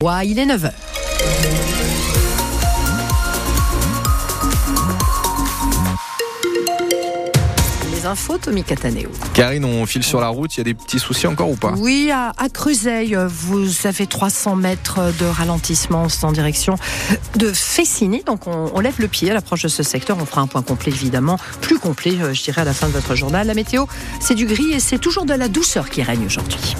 Ouais, il est 9h. Les infos, Tommy Cataneo. Karine, on file sur la route, il y a des petits soucis encore ou pas? Oui, à, à vous avez 300 mètres de ralentissement en direction de Fessini. Donc on, on lève le pied à l'approche de ce secteur. On fera un point complet évidemment, plus complet, euh, je dirais, à la fin de votre journal. La météo, c'est du gris et c'est toujours de la douceur qui règne aujourd'hui.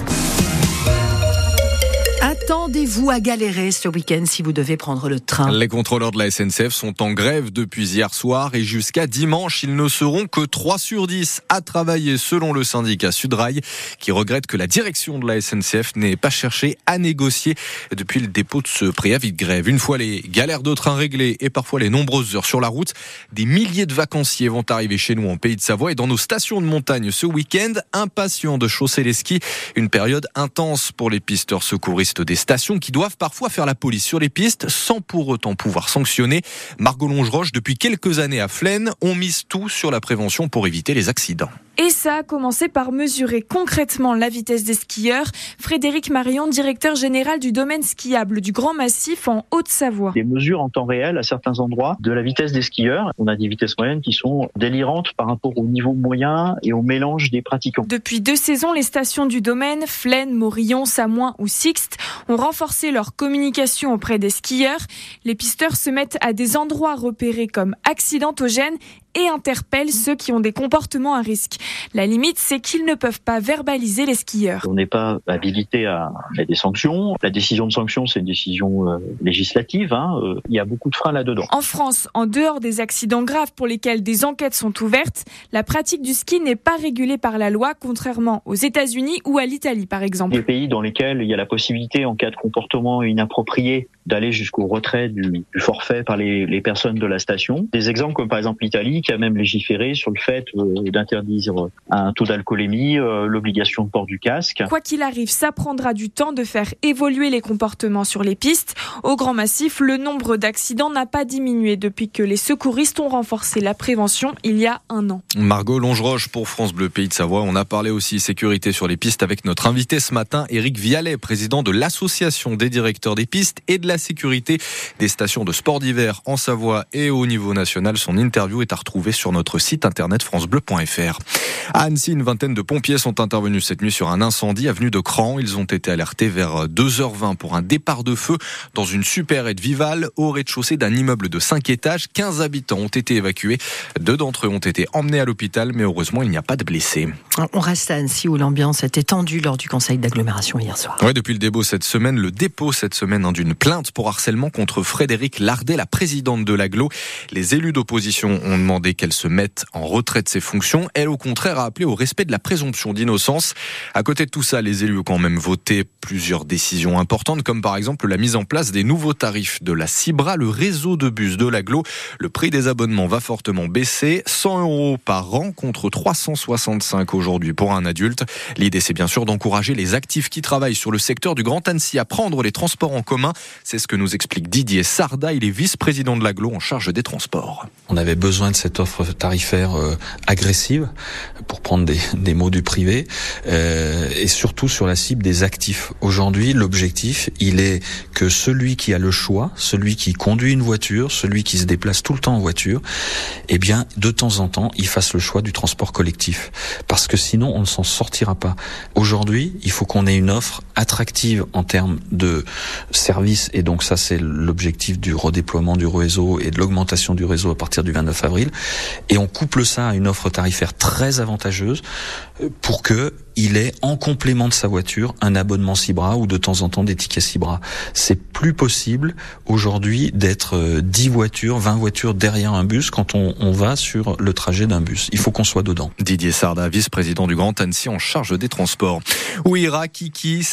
Attendez-vous à galérer ce week-end si vous devez prendre le train. Les contrôleurs de la SNCF sont en grève depuis hier soir et jusqu'à dimanche, ils ne seront que 3 sur 10 à travailler selon le syndicat Sudrail qui regrette que la direction de la SNCF n'ait pas cherché à négocier depuis le dépôt de ce préavis de grève. Une fois les galères de train réglées et parfois les nombreuses heures sur la route, des milliers de vacanciers vont arriver chez nous en Pays de Savoie et dans nos stations de montagne ce week-end, impatients de chausser les skis. Une période intense pour les pisteurs secouristes des stations qui doivent parfois faire la police sur les pistes sans pour autant pouvoir sanctionner. Margot Longeroche, depuis quelques années à Flaine, on mise tout sur la prévention pour éviter les accidents. Et ça a commencé par mesurer concrètement la vitesse des skieurs. Frédéric Marion, directeur général du domaine skiable du Grand Massif en Haute-Savoie. Des mesures en temps réel à certains endroits de la vitesse des skieurs. On a des vitesses moyennes qui sont délirantes par rapport au niveau moyen et au mélange des pratiquants. Depuis deux saisons, les stations du domaine, Flaine, Morillon, Samoin ou Sixte, ont renforcé leur communication auprès des skieurs. Les pisteurs se mettent à des endroits repérés comme accidentogènes et interpellent ceux qui ont des comportements à risque. La limite, c'est qu'ils ne peuvent pas verbaliser les skieurs. On n'est pas habilité à mettre des sanctions. La décision de sanction, c'est une décision euh, législative. Hein. Euh, Il y a beaucoup de freins là-dedans. En France, en dehors des accidents graves pour lesquels des enquêtes sont ouvertes, la pratique du ski n'est pas régulée par la loi, contrairement aux États-Unis ou à l'Italie, par exemple. Les pays dans lesquels il y a la possibilité, en cas de comportement inapproprié, d'aller jusqu'au retrait du, du forfait par les, les, personnes de la station. Des exemples comme par exemple l'Italie qui a même légiféré sur le fait euh, d'interdire un taux d'alcoolémie, euh, l'obligation de port du casque. Quoi qu'il arrive, ça prendra du temps de faire évoluer les comportements sur les pistes. Au Grand Massif, le nombre d'accidents n'a pas diminué depuis que les secouristes ont renforcé la prévention il y a un an. Margot Longeroche pour France Bleu Pays de Savoie. On a parlé aussi sécurité sur les pistes avec notre invité ce matin, Éric Vialet, président de l'association des directeurs des pistes et de la sécurité des stations de sport d'hiver en Savoie et au niveau national. Son interview est à retrouver sur notre site internet francebleu.fr. À Annecy, une vingtaine de pompiers sont intervenus cette nuit sur un incendie avenue de Cran. Ils ont été alertés vers 2h20 pour un départ de feu dans une supérette Vival au rez-de-chaussée d'un immeuble de 5 étages. 15 habitants ont été évacués. Deux d'entre eux ont été emmenés à l'hôpital, mais heureusement, il n'y a pas de blessés. On reste à Annecy où l'ambiance était tendue lors du conseil d'agglomération hier soir. Ouais, depuis le dépôt cette semaine, le dépôt cette semaine hein, d'une plainte pour harcèlement contre Frédéric Lardet, la présidente de l'aglo. Les élus d'opposition ont demandé qu'elle se mette en retrait de ses fonctions. Elle, au contraire, a appelé au respect de la présomption d'innocence. À côté de tout ça, les élus ont quand même voté plusieurs décisions importantes, comme par exemple la mise en place des nouveaux tarifs de la Cibra, le réseau de bus de l'aglo. Le prix des abonnements va fortement baisser, 100 euros par an contre 365 aujourd'hui pour un adulte. L'idée, c'est bien sûr d'encourager les actifs qui travaillent sur le secteur du Grand Annecy à prendre les transports en commun. C'est ce que nous explique Didier Sarda. Il est vice-président de l'aglo en charge des transports. On avait besoin de cette offre tarifaire euh, agressive, pour prendre des, mots du privé, euh, et surtout sur la cible des actifs. Aujourd'hui, l'objectif, il est que celui qui a le choix, celui qui conduit une voiture, celui qui se déplace tout le temps en voiture, eh bien, de temps en temps, il fasse le choix du transport collectif. Parce que sinon, on ne s'en sortira pas. Aujourd'hui, il faut qu'on ait une offre attractive en termes de services, et donc ça, c'est l'objectif du redéploiement du réseau et de l'augmentation du réseau à partir du 29 avril. Et on couple ça à une offre tarifaire très avantageuse pour que il ait en complément de sa voiture un abonnement Cibra ou de temps en temps des tickets Cibra. C'est plus possible aujourd'hui d'être 10 voitures, 20 voitures derrière un bus quand on, va sur le trajet d'un bus. Il faut qu'on soit dedans. Didier Sarda, vice-président du Grand Annecy en charge des transports. Où ira Kiki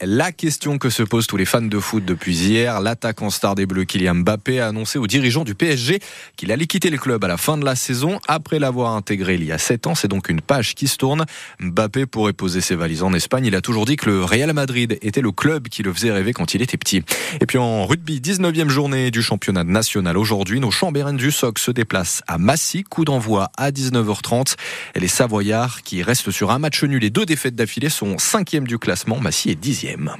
La question que se posent tous les fans de foot depuis hier. L'attaquant star des Bleus Kylian Mbappé a annoncé aux dirigeants du PSG qu'il allait quitter le club à la fin de la saison après l'avoir intégré il y a 7 ans. C'est donc une page qui se tourne. Mbappé pourrait poser ses valises en Espagne. Il a toujours dit que le Real Madrid était le club qui le faisait rêver quand il était petit. Et puis en rugby, 19e journée du championnat national aujourd'hui, nos Chambérennes du SOC se déplacent à Massy. Coup d'envoi à 19h30. Et les Savoyards qui restent sur un match nul et deux défaites d'affilée sont cinquième du classement. Massy est dixième.